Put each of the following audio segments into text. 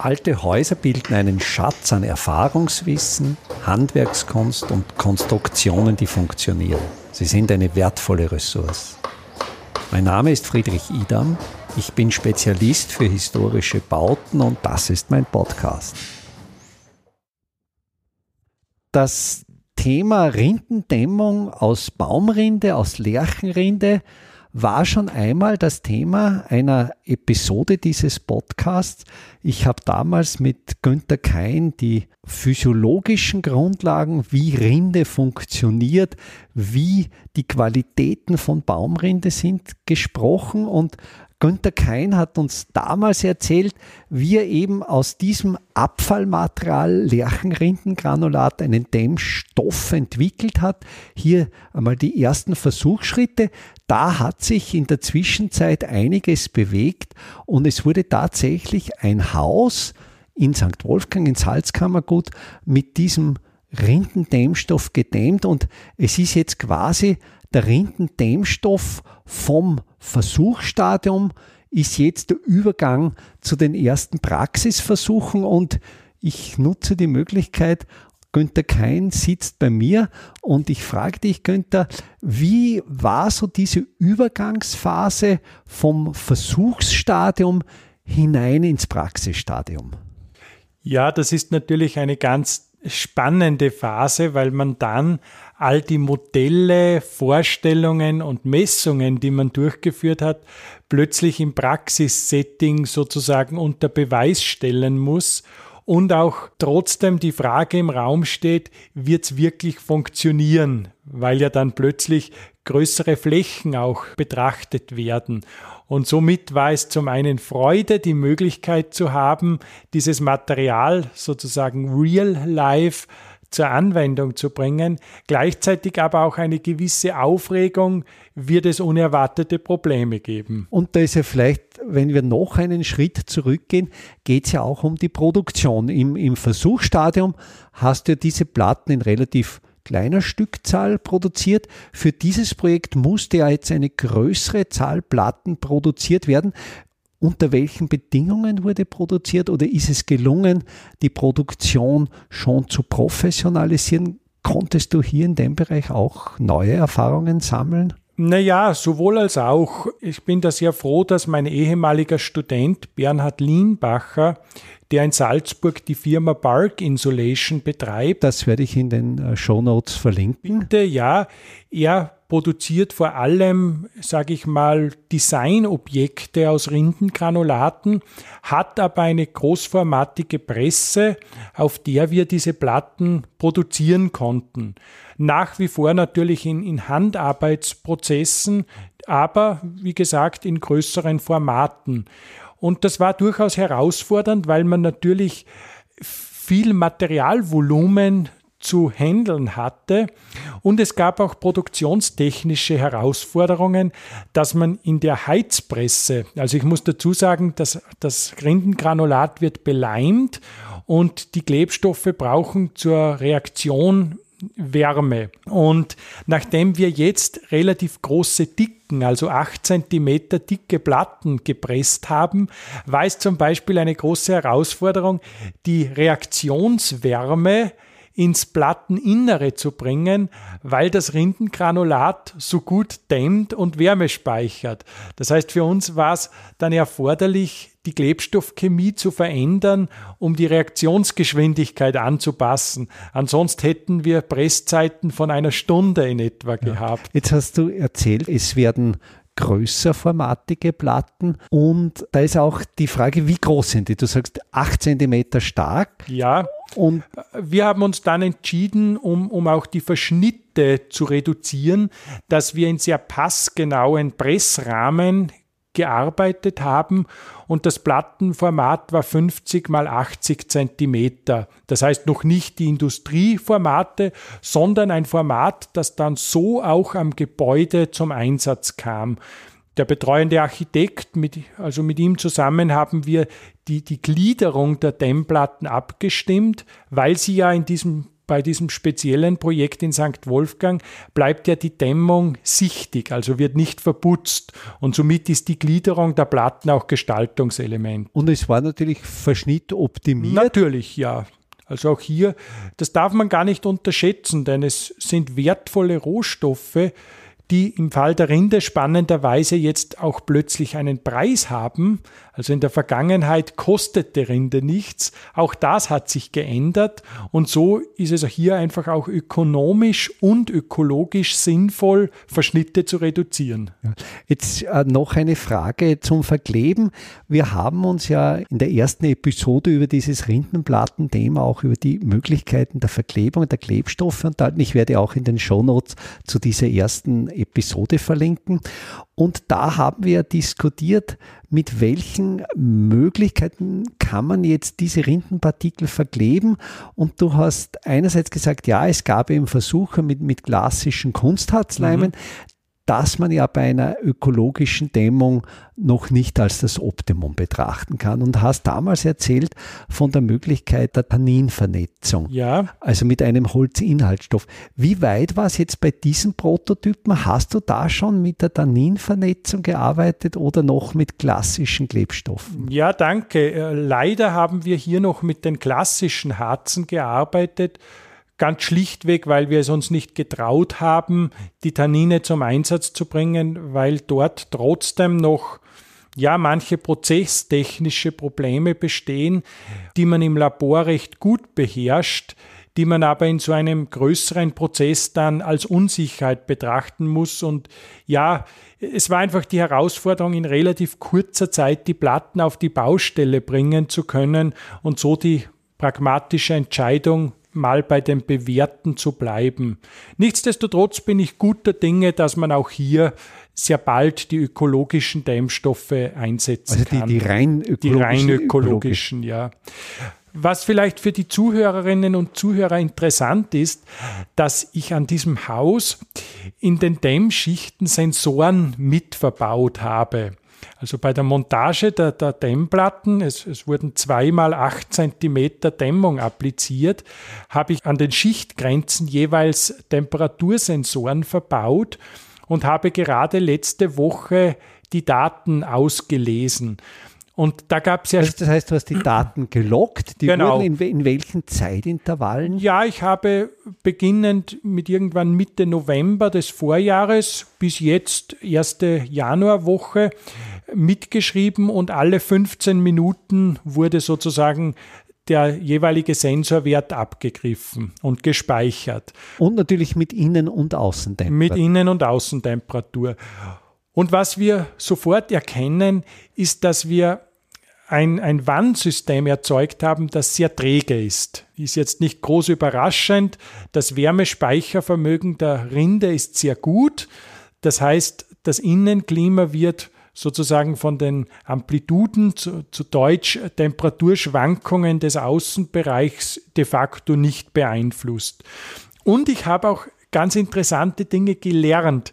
Alte Häuser bilden einen Schatz an Erfahrungswissen, Handwerkskunst und Konstruktionen, die funktionieren. Sie sind eine wertvolle Ressource. Mein Name ist Friedrich Idam. Ich bin Spezialist für historische Bauten und das ist mein Podcast. Das Thema Rindendämmung aus Baumrinde, aus Lärchenrinde war schon einmal das Thema einer Episode dieses Podcasts. Ich habe damals mit Günter Kein die physiologischen Grundlagen, wie Rinde funktioniert, wie die Qualitäten von Baumrinde sind, gesprochen und Günter Kein hat uns damals erzählt, wie er eben aus diesem Abfallmaterial Lerchenrindengranulat einen Dämmstoff entwickelt hat. Hier einmal die ersten Versuchsschritte. Da hat sich in der Zwischenzeit einiges bewegt und es wurde tatsächlich ein Haus in St. Wolfgang in Salzkammergut mit diesem Rindendämmstoff gedämmt und es ist jetzt quasi der Rindendämmstoff vom Versuchsstadium ist jetzt der Übergang zu den ersten Praxisversuchen und ich nutze die Möglichkeit, Günther Kein sitzt bei mir und ich frage dich, Günther, wie war so diese Übergangsphase vom Versuchsstadium hinein ins Praxisstadium? Ja, das ist natürlich eine ganz spannende Phase, weil man dann all die Modelle, Vorstellungen und Messungen, die man durchgeführt hat, plötzlich im Praxissetting sozusagen unter Beweis stellen muss und auch trotzdem die Frage im Raum steht, wird es wirklich funktionieren, weil ja dann plötzlich größere Flächen auch betrachtet werden. Und somit war es zum einen Freude, die Möglichkeit zu haben, dieses Material sozusagen real life zur Anwendung zu bringen, gleichzeitig aber auch eine gewisse Aufregung, wird es unerwartete Probleme geben. Und da ist ja vielleicht, wenn wir noch einen Schritt zurückgehen, geht es ja auch um die Produktion. Im, Im Versuchsstadium hast du diese Platten in relativ kleiner Stückzahl produziert. Für dieses Projekt musste ja jetzt eine größere Zahl Platten produziert werden. Unter welchen Bedingungen wurde produziert oder ist es gelungen, die Produktion schon zu professionalisieren? Konntest du hier in dem Bereich auch neue Erfahrungen sammeln? Naja, sowohl als auch. Ich bin da sehr froh, dass mein ehemaliger Student Bernhard Lienbacher, der in Salzburg die Firma Bark Insulation betreibt. Das werde ich in den äh, Show Notes verlinken. Bitte, ja. Er produziert vor allem, sage ich mal, Designobjekte aus Rindengranulaten, hat aber eine großformatige Presse, auf der wir diese Platten produzieren konnten. Nach wie vor natürlich in, in Handarbeitsprozessen, aber wie gesagt in größeren Formaten. Und das war durchaus herausfordernd, weil man natürlich viel Materialvolumen zu handeln hatte. Und es gab auch produktionstechnische Herausforderungen, dass man in der Heizpresse, also ich muss dazu sagen, dass das Rindengranulat wird beleimt und die Klebstoffe brauchen zur Reaktion Wärme. Und nachdem wir jetzt relativ große Dicken, also 8 cm dicke Platten gepresst haben, war es zum Beispiel eine große Herausforderung, die Reaktionswärme ins Platteninnere zu bringen, weil das Rindengranulat so gut dämmt und Wärme speichert. Das heißt, für uns war es dann erforderlich, die Klebstoffchemie zu verändern, um die Reaktionsgeschwindigkeit anzupassen. Ansonsten hätten wir Presszeiten von einer Stunde in etwa gehabt. Jetzt hast du erzählt, es werden größerformatige Platten. Und da ist auch die Frage, wie groß sind die? Du sagst 8 cm stark. Ja. Und wir haben uns dann entschieden, um, um auch die Verschnitte zu reduzieren, dass wir in sehr passgenauen Pressrahmen gearbeitet haben und das Plattenformat war 50 mal 80 Zentimeter. Das heißt noch nicht die Industrieformate, sondern ein Format, das dann so auch am Gebäude zum Einsatz kam. Der betreuende Architekt, mit, also mit ihm zusammen haben wir die, die Gliederung der Dämmplatten abgestimmt, weil sie ja in diesem bei diesem speziellen Projekt in St. Wolfgang bleibt ja die Dämmung sichtig, also wird nicht verputzt. Und somit ist die Gliederung der Platten auch Gestaltungselement. Und es war natürlich verschnittoptimiert. Natürlich, ja. Also auch hier, das darf man gar nicht unterschätzen, denn es sind wertvolle Rohstoffe, die im Fall der Rinde spannenderweise jetzt auch plötzlich einen Preis haben. Also in der Vergangenheit kostete Rinde nichts. Auch das hat sich geändert. Und so ist es hier einfach auch ökonomisch und ökologisch sinnvoll, Verschnitte zu reduzieren. Jetzt äh, noch eine Frage zum Verkleben. Wir haben uns ja in der ersten Episode über dieses Rindenplatten-Thema auch über die Möglichkeiten der Verklebung der Klebstoffe unterhalten. Ich werde auch in den Shownotes zu dieser ersten Episode verlinken. Und da haben wir diskutiert, mit welchen Möglichkeiten kann man jetzt diese Rindenpartikel verkleben. Und du hast einerseits gesagt, ja, es gab eben Versuche mit, mit klassischen Kunstharzleimen. Mhm dass man ja bei einer ökologischen Dämmung noch nicht als das Optimum betrachten kann. Und hast damals erzählt von der Möglichkeit der Tanninvernetzung. Ja. Also mit einem Holzinhaltsstoff. Wie weit war es jetzt bei diesen Prototypen? Hast du da schon mit der Tanninvernetzung gearbeitet oder noch mit klassischen Klebstoffen? Ja, danke. Äh, leider haben wir hier noch mit den klassischen Harzen gearbeitet Ganz schlichtweg, weil wir es uns nicht getraut haben, die Tannine zum Einsatz zu bringen, weil dort trotzdem noch ja, manche prozesstechnische Probleme bestehen, die man im Labor recht gut beherrscht, die man aber in so einem größeren Prozess dann als Unsicherheit betrachten muss. Und ja, es war einfach die Herausforderung, in relativ kurzer Zeit die Platten auf die Baustelle bringen zu können und so die pragmatische Entscheidung mal bei dem Bewerten zu bleiben. Nichtsdestotrotz bin ich guter Dinge, dass man auch hier sehr bald die ökologischen Dämmstoffe einsetzen also die, kann. Die rein ökologischen, die rein ökologischen, ja. Was vielleicht für die Zuhörerinnen und Zuhörer interessant ist, dass ich an diesem Haus in den Dämmschichten Sensoren mitverbaut habe. Also bei der Montage der, der Dämmplatten, es, es wurden zweimal acht Zentimeter Dämmung appliziert, habe ich an den Schichtgrenzen jeweils Temperatursensoren verbaut und habe gerade letzte Woche die Daten ausgelesen. Und da gab es ja. Also das heißt, du hast die Daten gelockt, die genau. wurden in, in, welchen Zeitintervallen? Ja, ich habe beginnend mit irgendwann Mitte November des Vorjahres bis jetzt erste Januarwoche mitgeschrieben und alle 15 Minuten wurde sozusagen der jeweilige Sensorwert abgegriffen und gespeichert. Und natürlich mit Innen- und Außentemperatur. Mit Innen- und Außentemperatur. Und was wir sofort erkennen, ist, dass wir ein, ein Wandsystem erzeugt haben, das sehr träge ist. Ist jetzt nicht groß überraschend. Das Wärmespeichervermögen der Rinde ist sehr gut. Das heißt, das Innenklima wird sozusagen von den Amplituden zu, zu Deutsch Temperaturschwankungen des Außenbereichs de facto nicht beeinflusst. Und ich habe auch ganz interessante Dinge gelernt.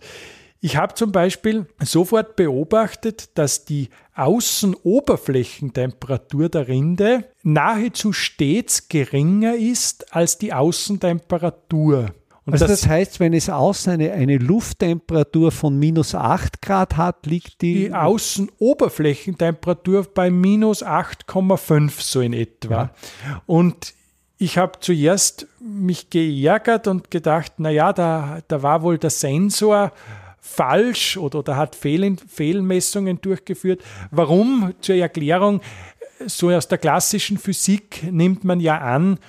Ich habe zum Beispiel sofort beobachtet, dass die Außenoberflächentemperatur der Rinde nahezu stets geringer ist als die Außentemperatur. Und also das, das, heißt, wenn es außen eine, eine Lufttemperatur von minus 8 Grad hat, liegt die... Die Außenoberflächentemperatur bei minus 8,5 so in etwa. Ja. Und ich habe zuerst mich geärgert und gedacht, naja, da, da war wohl der Sensor falsch oder, oder hat Fehl, Fehlmessungen durchgeführt. Warum? Zur Erklärung, so aus der klassischen Physik nimmt man ja an,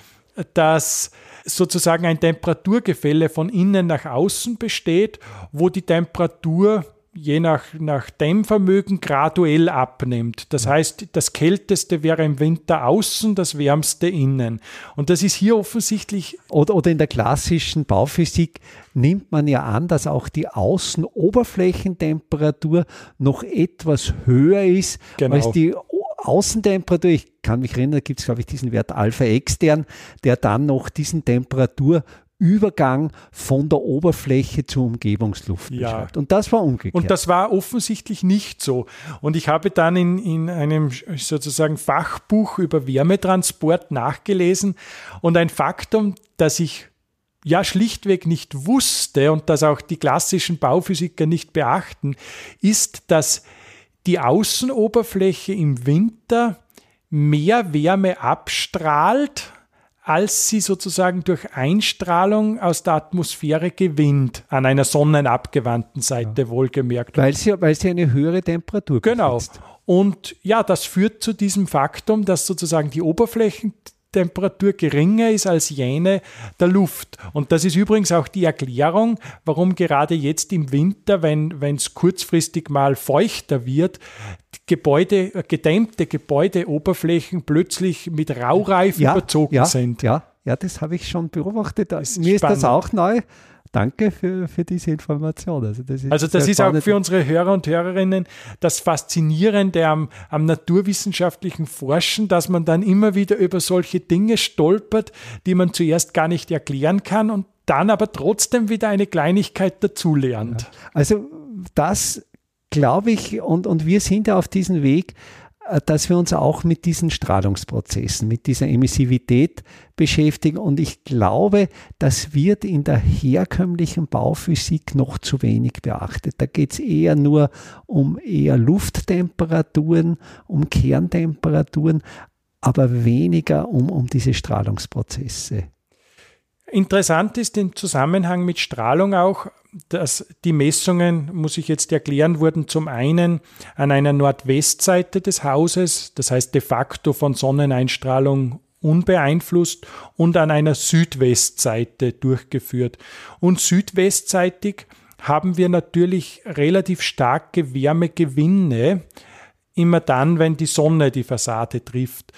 dass sozusagen ein Temperaturgefälle von innen nach außen besteht, wo die Temperatur je nach, nach Dämmvermögen graduell abnimmt. Das heißt, das Kälteste wäre im Winter außen, das Wärmste innen. Und das ist hier offensichtlich. Oder, oder in der klassischen Bauphysik nimmt man ja an, dass auch die Außenoberflächentemperatur noch etwas höher ist genau. als die Außentemperatur, ich kann mich erinnern, da gibt es, glaube ich, diesen Wert Alpha extern, der dann noch diesen Temperatur Übergang von der Oberfläche zur Umgebungsluft Ja. beschreibt. Und das war umgekehrt. Und das war offensichtlich nicht so. Und ich habe dann in, in einem sozusagen Fachbuch über Wärmetransport nachgelesen und ein Faktum, das ich ja schlichtweg nicht wusste und das auch die klassischen Bauphysiker nicht beachten, ist, dass die Außenoberfläche im Winter mehr Wärme abstrahlt, als sie sozusagen durch Einstrahlung aus der Atmosphäre gewinnt, an einer sonnenabgewandten Seite wohlgemerkt. weil, sie, weil sie eine höhere Temperatur Genau. besitzt. Und ja, das führt zu diesem Faktum, dass sozusagen die Oberflächentemperatur geringer ist als jene der Luft. Und das ist übrigens auch die Erklärung, warum gerade jetzt im Winter, wenn es kurzfristig mal feuchter wird, Gebäude, äh, gedämmte Gebäudeoberflächen plötzlich mit Raureif überzogen ja, sind. Ja, ja, das habe ich schon beobachtet. ist Mir ist das spannend. auch neu. Danke für, für diese Information. Also das ist, Also das ist auch spannend. für unsere Hörer und Hörerinnen das Faszinierende am, am naturwissenschaftlichen Forschen, dass man dann immer wieder über solche Dinge stolpert, die man zuerst gar nicht erklären kann und dann aber trotzdem wieder eine Kleinigkeit dazulernt. Also das glaube ich, und, und wir sind ja auf diesem Weg, äh, dass wir uns auch mit diesen Strahlungsprozessen, mit dieser Emissivität beschäftigen. Und ich glaube, das wird in der herkömmlichen Bauphysik noch zu wenig beachtet. Da geht es eher nur um eher Lufttemperaturen, um Kerntemperaturen, aber weniger um, um diese Strahlungsprozesse. Interessant ist im Zusammenhang mit Strahlung auch, dass die Messungen, muss ich jetzt erklären, wurden zum einen an einer Nordwestseite des Hauses, das heißt de facto von Sonneneinstrahlung unbeeinflusst, und an einer Südwestseite durchgeführt. Und südwestseitig haben wir natürlich relativ starke Wärmegewinne, immer dann, wenn die Sonne die Fassade trifft.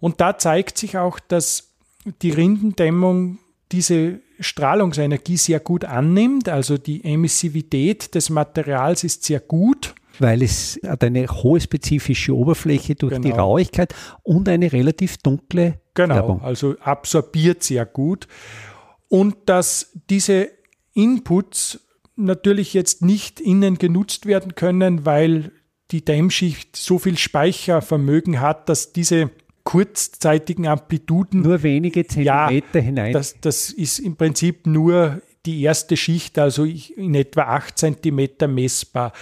Und da zeigt sich auch, dass die Rindendämmung diese Strahlungsenergie sehr gut annimmt. Also die Emissivität des Materials ist sehr gut. weil es hat eine hohe spezifische Oberfläche durch die Genau. Rauigkeit und eine relativ dunkle Genau, Färbung. also absorbiert sehr gut. Und dass diese Inputs natürlich jetzt nicht innen genutzt werden können, weil die Dämmschicht so viel Speichervermögen hat, dass diese kurzzeitigen Amplituden Nur wenige Zentimeter hinein. Das, das ist im Prinzip nur die erste Schicht, also in etwa 8 Zentimeter messbar.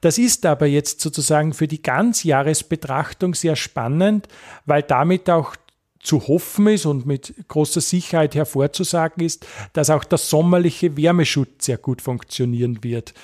Das ist aber jetzt sozusagen für die Ganzjahresbetrachtung sehr spannend, weil damit auch zu hoffen ist und mit großer Sicherheit hervorzusagen ist, dass auch der sommerliche Wärmeschutz sehr gut funktionieren wird.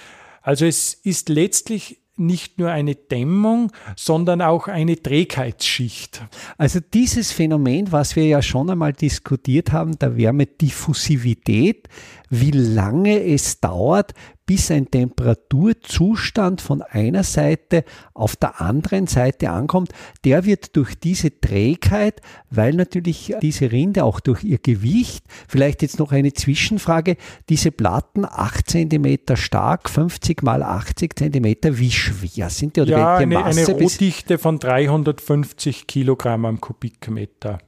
Also es ist letztlich nicht nur eine Dämmung, sondern auch eine Trägheitsschicht. Also dieses Phänomen, was wir ja schon einmal diskutiert haben, der Wärmediffusivität, wie lange es dauert, bis ein Temperaturzustand von einer Seite auf der anderen Seite ankommt, der wird durch diese Trägheit, weil natürlich diese Rinde auch durch ihr Gewicht, vielleicht jetzt noch eine Zwischenfrage, diese Platten 8 cm stark, 50 mal 80 cm, wie schwer sind die oder Ja, welche eine, eine Masse? bis- Rohdichte von 350 Kilogramm am Kubikmeter.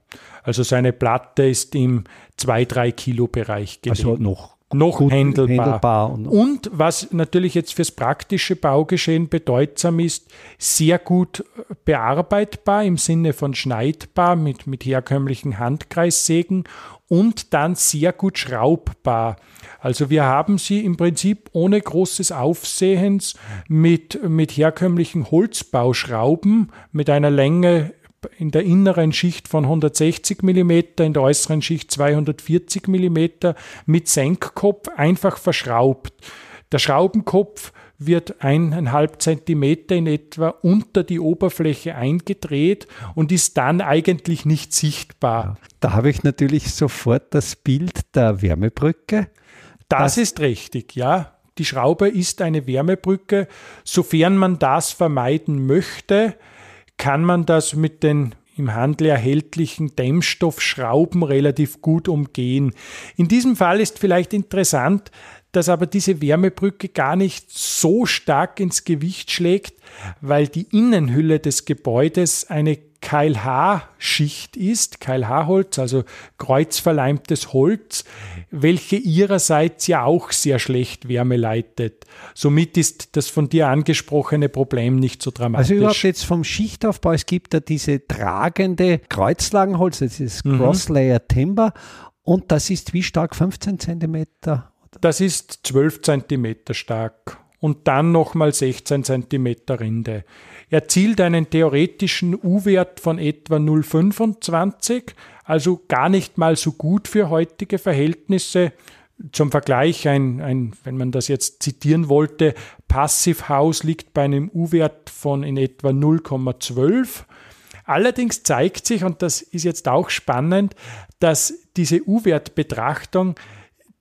Also so eine Platte ist im 2-3 Kilo Bereich gelegt. also noch noch gut händelbar. händelbar und- Und was natürlich jetzt fürs praktische Baugeschehen bedeutsam ist, sehr gut bearbeitbar im Sinne von schneidbar mit, mit herkömmlichen Handkreissägen und dann sehr gut schraubbar. Also wir haben sie im Prinzip ohne großes Aufsehens mit, mit herkömmlichen Holzbauschrauben mit einer Länge in der inneren Schicht von 160 mm, in der äußeren Schicht 240 mm mit Senkkopf einfach verschraubt. Der Schraubenkopf wird eineinhalb Zentimeter in etwa unter die Oberfläche eingedreht und ist dann eigentlich nicht sichtbar. Da habe ich natürlich sofort das Bild der Wärmebrücke. Das, Das- ist richtig, ja. Die Schraube ist eine Wärmebrücke. Sofern man das vermeiden möchte, kann man das mit den im Handel erhältlichen Dämmstoffschrauben relativ gut umgehen. In diesem Fall ist vielleicht interessant, dass aber diese Wärmebrücke gar nicht so stark ins Gewicht schlägt, weil die Innenhülle des Gebäudes eine KLH-Schicht ist, KLH-Holz, also kreuzverleimtes Holz, welche ihrerseits ja auch sehr schlecht Wärme leitet. Somit ist das von dir angesprochene Problem nicht so dramatisch. Also überhaupt jetzt vom Schichtaufbau, es gibt da diese tragende Kreuzlagenholz, das ist mhm. Crosslayer Timber und das ist wie stark 15 Zentimeter? Das ist 12 Zentimeter stark und dann nochmal 16 Zentimeter Rinde erzielt einen theoretischen U-Wert von etwa 0,25, also gar nicht mal so gut für heutige Verhältnisse. Zum Vergleich, ein, ein, wenn man das jetzt zitieren wollte, Passivhaus liegt bei einem U-Wert von in etwa 0,12. Allerdings zeigt sich, und das ist jetzt auch spannend, dass diese U-Wert-Betrachtung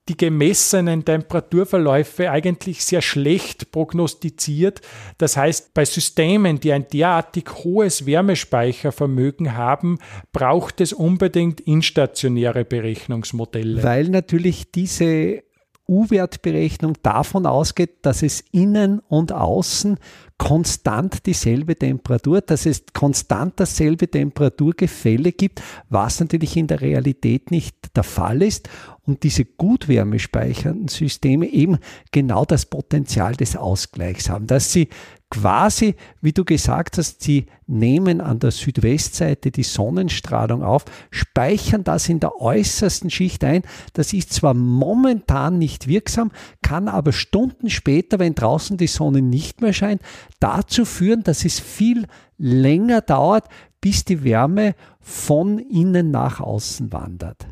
die gemessenen Temperaturverläufe eigentlich sehr schlecht prognostiziert. Das heißt, bei Systemen, die ein derartig hohes Wärmespeichervermögen haben, braucht es unbedingt instationäre Berechnungsmodelle. Weil natürlich diese U-Wertberechnung davon ausgeht, dass es innen und außen konstant dieselbe Temperatur, dass es konstant dasselbe Temperaturgefälle gibt, was natürlich in der Realität nicht der Fall ist und diese gut wärmespeichernden Systeme eben genau das Potenzial des Ausgleichs haben, dass sie quasi, wie du gesagt hast, sie nehmen an der Südwestseite die Sonnenstrahlung auf, speichern das in der äußersten Schicht ein. Das ist zwar momentan nicht wirksam, kann aber Stunden später, wenn draußen die Sonne nicht mehr scheint, dazu führen, dass es viel länger dauert, bis die Wärme von innen nach außen wandert.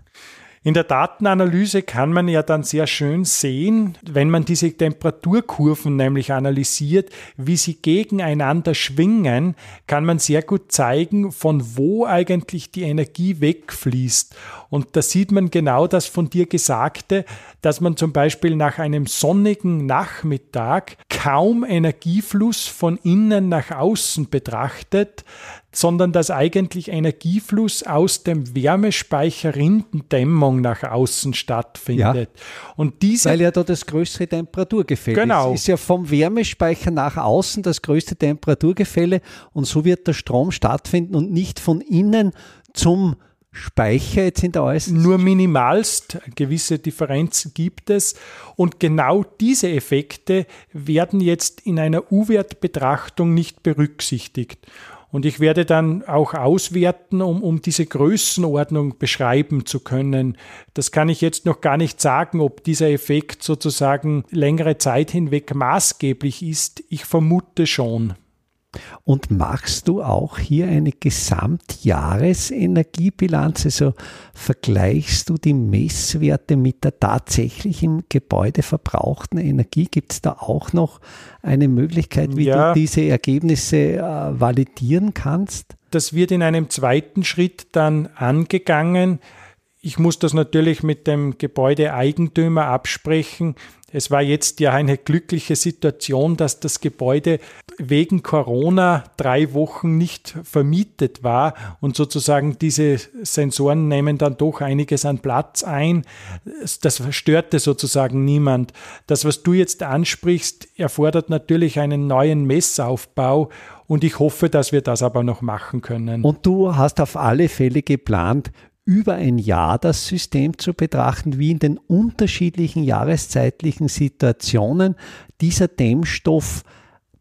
In der Datenanalyse kann man ja dann sehr schön sehen, wenn man diese Temperaturkurven nämlich analysiert, wie sie gegeneinander schwingen, kann man sehr gut zeigen, von wo eigentlich die Energie wegfließt. Und da sieht man genau das von dir Gesagte, dass man zum Beispiel nach einem sonnigen Nachmittag kaum Energiefluss von innen nach außen betrachtet, sondern dass eigentlich Energiefluss aus dem Wärmespeicher Rindendämmung nach außen stattfindet. Ja, und diese, Weil ja da das größere Temperaturgefälle genau. ist. Ist ja vom Wärmespeicher nach außen das größte Temperaturgefälle und so wird der Strom stattfinden und nicht von innen zum Speicher jetzt in der äußeren? Nur minimalst, gewisse Differenzen gibt es. Und genau diese Effekte werden jetzt in einer U-Wert-Betrachtung nicht berücksichtigt. Und ich werde dann auch auswerten, um, um diese Größenordnung beschreiben zu können. Das kann ich jetzt noch gar nicht sagen, ob dieser Effekt sozusagen längere Zeit hinweg maßgeblich ist. Ich vermute schon. Und machst du auch hier eine Gesamtjahresenergiebilanz? Also vergleichst du die Messwerte mit der tatsächlich im Gebäude verbrauchten Energie? Gibt es da auch noch eine Möglichkeit, wie ja. du diese Ergebnisse äh, validieren kannst? Das wird in einem zweiten Schritt dann angegangen. Ich muss das natürlich mit dem Gebäudeeigentümer absprechen. Es war jetzt ja eine glückliche Situation, dass das Gebäude wegen Corona drei Wochen nicht vermietet war und sozusagen diese Sensoren nehmen dann doch einiges an Platz ein. Das störte sozusagen niemand. Das, was du jetzt ansprichst, erfordert natürlich einen neuen Messaufbau und ich hoffe, dass wir das aber noch machen können. Und du hast auf alle Fälle geplant, über ein Jahr das System zu betrachten, wie in den unterschiedlichen jahreszeitlichen Situationen dieser Dämmstoff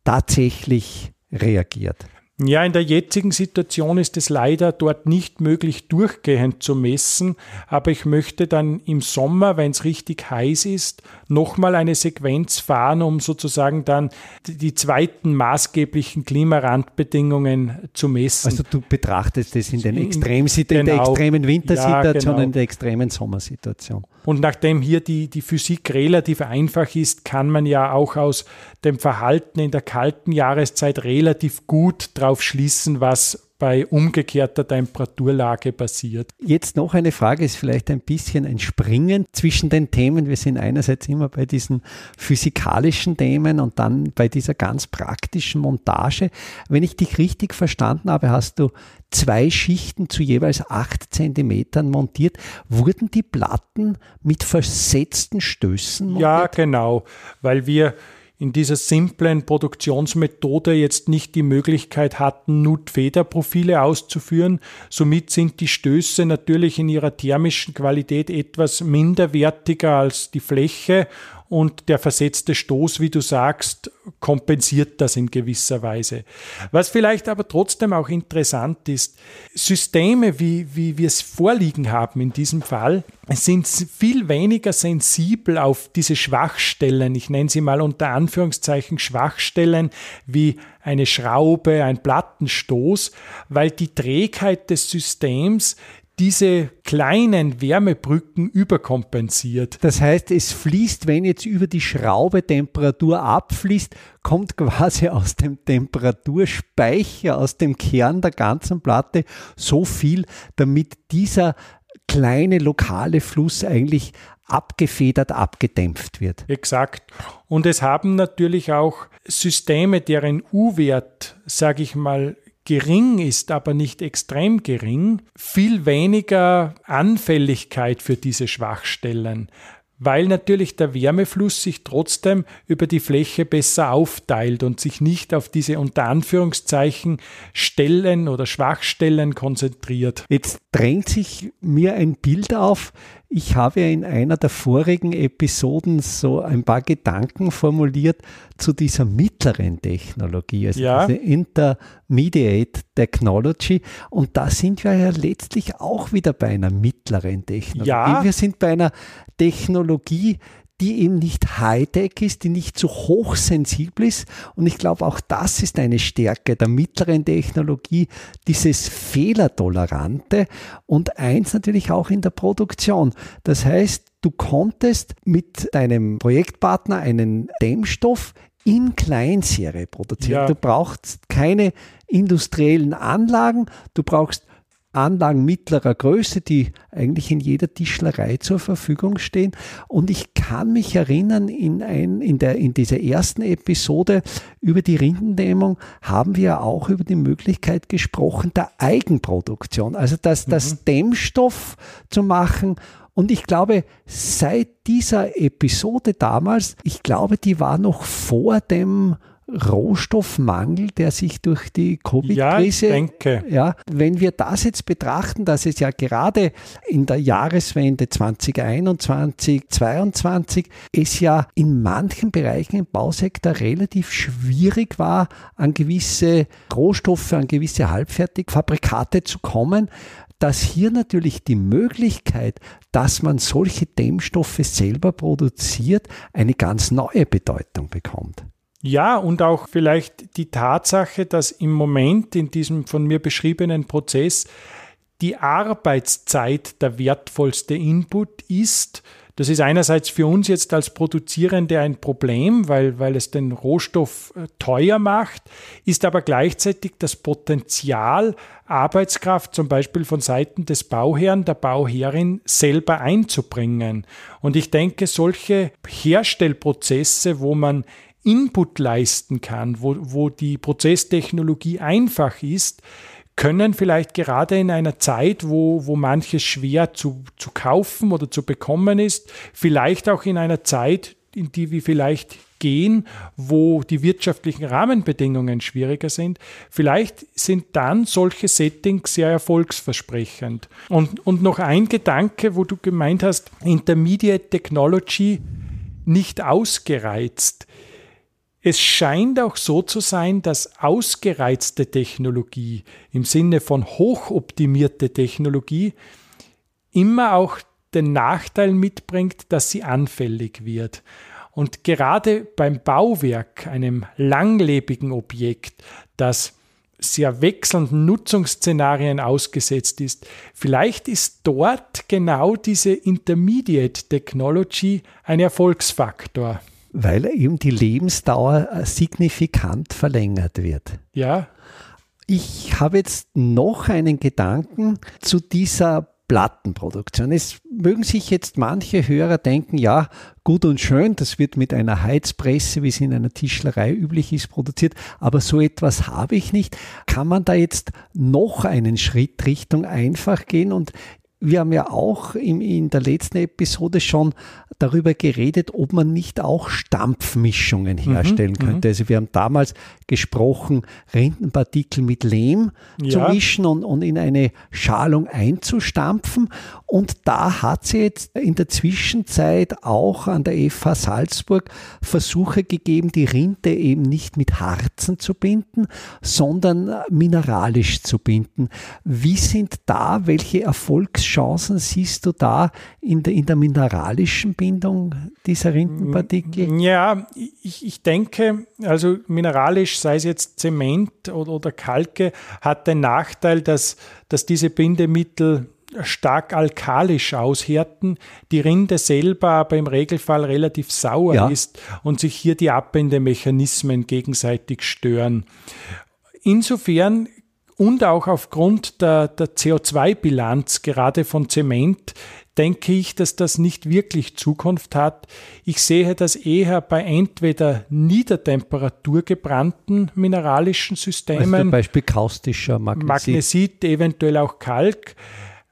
tatsächlich reagiert. Ja, in der jetzigen Situation ist es leider dort nicht möglich, durchgehend zu messen, aber ich möchte dann im Sommer, wenn es richtig heiß ist, nochmal eine Sequenz fahren, um sozusagen dann die zweiten maßgeblichen Klimarandbedingungen zu messen. Also du betrachtest es in, den Extrem in, genau. in der extremen Wintersituation, ja, genau. in der extremen Sommersituation. Und nachdem hier die, die Physik relativ einfach ist, kann man ja auch aus dem Verhalten in der kalten Jahreszeit relativ gut darauf schließen, was bei umgekehrter Temperaturlage passiert. Jetzt noch eine Frage, ist vielleicht ein bisschen ein Springen zwischen den Themen. Wir sind einerseits immer bei diesen physikalischen Themen und dann bei dieser ganz praktischen Montage. Wenn ich dich richtig verstanden habe, hast du zwei Schichten zu jeweils acht Zentimetern montiert. Wurden die Platten mit versetzten Stößen montiert? Ja, genau, weil wir in dieser simplen Produktionsmethode jetzt nicht die Möglichkeit hatten, Nut-Federprofile auszuführen. Somit sind die Stöße natürlich in ihrer thermischen Qualität etwas minderwertiger als die Fläche und der versetzte Stoß, wie du sagst, kompensiert das in gewisser Weise. Was vielleicht aber trotzdem auch interessant ist, Systeme, wie, wie wir es vorliegen haben in diesem Fall, sind viel weniger sensibel auf diese Schwachstellen, ich nenne sie mal unter Anführungszeichen Schwachstellen wie eine Schraube, ein Plattenstoß, weil die Trägheit des Systems diese kleinen Wärmebrücken überkompensiert. Das heißt, es fließt, wenn jetzt über die Schraube Temperatur abfließt, kommt quasi aus dem Temperaturspeicher, aus dem Kern der ganzen Platte so viel, damit dieser kleine lokale Fluss eigentlich abgefedert, abgedämpft wird. Exakt. Und es haben natürlich auch Systeme, deren U-Wert, sage ich mal, gering ist, aber nicht extrem gering, viel weniger Anfälligkeit für diese Schwachstellen, weil natürlich der Wärmefluss sich trotzdem über die Fläche besser aufteilt und sich nicht auf diese unter Anführungszeichen Stellen oder Schwachstellen konzentriert. Jetzt drängt sich mir ein Bild auf, ich habe ja in einer der vorigen Episoden so ein paar Gedanken formuliert zu dieser mittleren Technologie, also ja. diese Intermediate Technology. Und da sind wir ja letztlich auch wieder bei einer mittleren Technologie. Ja. Wir sind bei einer Technologie, die eben nicht Hightech ist, die nicht so hochsensibel ist. Und ich glaube, auch das ist eine Stärke der mittleren Technologie, dieses Fehlertolerante und eins natürlich auch in der Produktion. Das heißt, du konntest mit deinem Projektpartner einen Dämmstoff in Kleinserie produzieren. Ja. Du brauchst keine industriellen Anlagen, du brauchst Anlagen mittlerer Größe, die eigentlich in jeder Tischlerei zur Verfügung stehen. Und ich kann mich erinnern, in, ein, in, der, in dieser ersten Episode über die Rindendämmung haben wir auch über die Möglichkeit gesprochen der Eigenproduktion. Also das, mhm. das Dämmstoff zu machen und ich glaube, seit dieser Episode damals, ich glaube, die war noch vor dem Rohstoffmangel, der sich durch die Covid-Krise. Ja, denke. Ja, wenn wir das jetzt betrachten, dass es ja gerade in der Jahreswende 2021, 2022 es ja in manchen Bereichen im Bausektor relativ schwierig war, an gewisse Rohstoffe, an gewisse Halbfertigfabrikate zu kommen, dass hier natürlich die Möglichkeit, dass man solche Dämmstoffe selber produziert, eine ganz neue Bedeutung bekommt. Ja, und auch vielleicht die Tatsache, dass im Moment in diesem von mir beschriebenen Prozess die Arbeitszeit der wertvollste Input ist. Das ist einerseits für uns jetzt als Produzierende ein Problem, weil, weil es den Rohstoff äh, teuer macht, ist aber gleichzeitig das Potenzial, Arbeitskraft zum Beispiel von Seiten des Bauherrn, der Bauherrin selber einzubringen. Und ich denke, solche Herstellprozesse, wo man Input leisten kann, wo, wo die Prozesstechnologie einfach ist, können vielleicht gerade in einer Zeit, wo, wo manches schwer zu, zu kaufen oder zu bekommen ist, vielleicht auch in einer Zeit, in die wir vielleicht gehen, wo die wirtschaftlichen Rahmenbedingungen schwieriger sind, vielleicht sind dann solche Settings sehr erfolgsversprechend. Und, und noch ein Gedanke, wo du gemeint hast, Intermediate Technology nicht ausgereizt. Es scheint auch so zu sein, dass ausgereizte Technologie im Sinne von hochoptimierte Technologie immer auch den Nachteil mitbringt, dass sie anfällig wird. Und gerade beim Bauwerk, einem langlebigen Objekt, das sehr wechselnden Nutzungsszenarien ausgesetzt ist, vielleicht ist dort genau diese Intermediate Technology ein Erfolgsfaktor weil eben die Lebensdauer äh, signifikant verlängert wird. Ja. Ich habe jetzt noch einen Gedanken zu dieser Plattenproduktion. Es mögen sich jetzt manche Hörer denken, ja, gut und schön, das wird mit einer Heizpresse, wie es in einer Tischlerei üblich ist, produziert, aber so etwas habe ich nicht. Kann man da jetzt noch einen Schritt Richtung einfach gehen und wir haben ja auch in, in der letzten Episode schon darüber geredet, ob man nicht auch Stampfmischungen mhm, herstellen mhm, könnte. Also wir haben damals gesprochen, Rindenpartikel mit Lehm ja. zu mischen und, und in eine Schalung einzustampfen. Und da hat sie jetzt in der Zwischenzeit auch an der FH Salzburg Versuche gegeben, die Rinde eben nicht mit Harzen zu binden, sondern mineralisch zu binden. Wie sind da, welche Erfolgs Chancen siehst du da in der, in der mineralischen Bindung dieser Rindenpartikel? Ja, ich, ich denke, also mineralisch, sei es jetzt Zement oder, oder Kalke, hat den Nachteil, dass, dass diese Bindemittel stark alkalisch aushärten, die Rinde selber aber im Regelfall relativ sauer ja. ist und sich hier die Abbindemechanismen gegenseitig stören. Insofern und auch aufgrund der, der CO2-Bilanz, gerade von Zement, denke ich, dass das nicht wirklich Zukunft hat. Ich sehe das eher bei entweder Niedertemperatur gebrannten mineralischen Systemen, also zum Beispiel kaustischer Magnesit. Magnesit, eventuell auch Kalk,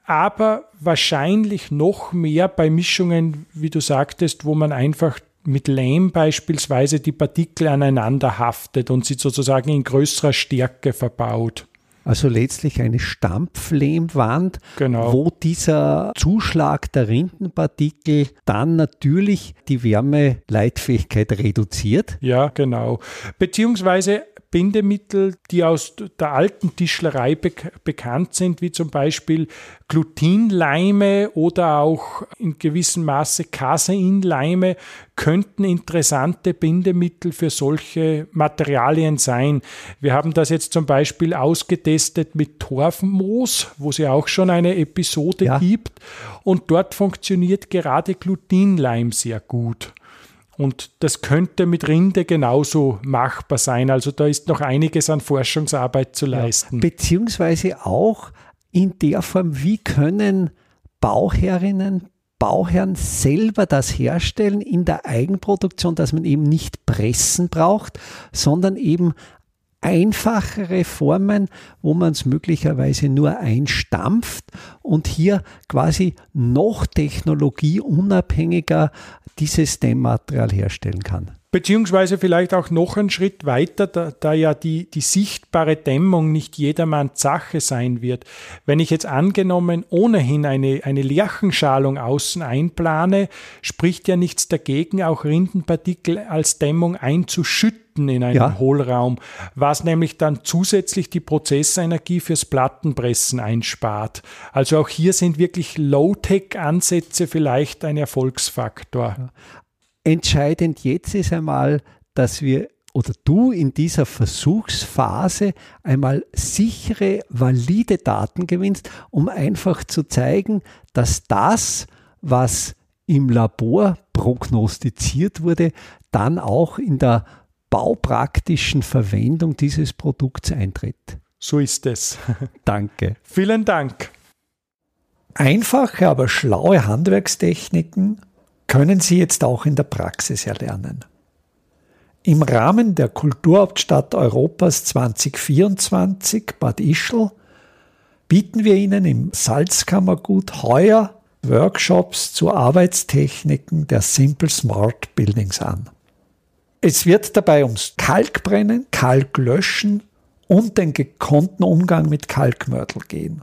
aber wahrscheinlich noch mehr bei Mischungen, wie du sagtest, wo man einfach mit Lehm beispielsweise die Partikel aneinander haftet und sie sozusagen in größerer Stärke verbaut. Also letztlich eine Stampflehmwand, genau. wo dieser Zuschlag der Rindenpartikel dann natürlich die Wärmeleitfähigkeit reduziert. Ja, genau. Beziehungsweise Bindemittel, die aus der alten Tischlerei be bekannt sind, wie zum Beispiel Glutinleime oder auch in gewissem Maße Caseinleime, könnten interessante Bindemittel für solche Materialien sein. Wir haben das jetzt zum Beispiel ausgetestet mit Torfmoos, wo es ja auch schon eine Episode ja. gibt. Und dort funktioniert gerade Glutinleim sehr gut. Und das könnte mit Rinde genauso machbar sein. Also da ist noch einiges an Forschungsarbeit zu leisten. Ja, beziehungsweise auch in der Form, wie können Bauherrinnen, Bauherren selber das herstellen in der Eigenproduktion, dass man eben nicht pressen braucht, sondern eben einfachere Formen, wo man es möglicherweise nur einstampft und hier quasi noch technologieunabhängiger dieses Dämmmaterial herstellen kann. Beziehungsweise vielleicht auch noch einen Schritt weiter, da, da, ja die, die sichtbare Dämmung nicht jedermanns Sache sein wird. Wenn ich jetzt angenommen ohnehin eine, eine Lerchenschalung außen einplane, spricht ja nichts dagegen, auch Rindenpartikel als Dämmung einzuschütten in einem ja. Hohlraum, was nämlich dann zusätzlich die Prozessenergie fürs Plattenpressen einspart. Also auch hier sind wirklich Low-Tech-Ansätze vielleicht ein Erfolgsfaktor. Entscheidend jetzt ist einmal, dass wir oder du in dieser Versuchsphase einmal sichere, valide Daten gewinnst, um einfach zu zeigen, dass das, was im Labor prognostiziert wurde, dann auch in der baupraktischen Verwendung dieses Produkts eintritt. So ist es. Danke. Vielen Dank. Einfache, aber schlaue Handwerkstechniken können Sie jetzt auch in der Praxis erlernen. Im Rahmen der Kulturhauptstadt Europas 2024 Bad Ischl bieten wir Ihnen im Salzkammergut heuer Workshops zu Arbeitstechniken der Simple Smart Buildings an. Es wird dabei ums Kalkbrennen, Kalklöschen und den gekonnten Umgang mit Kalkmörtel gehen.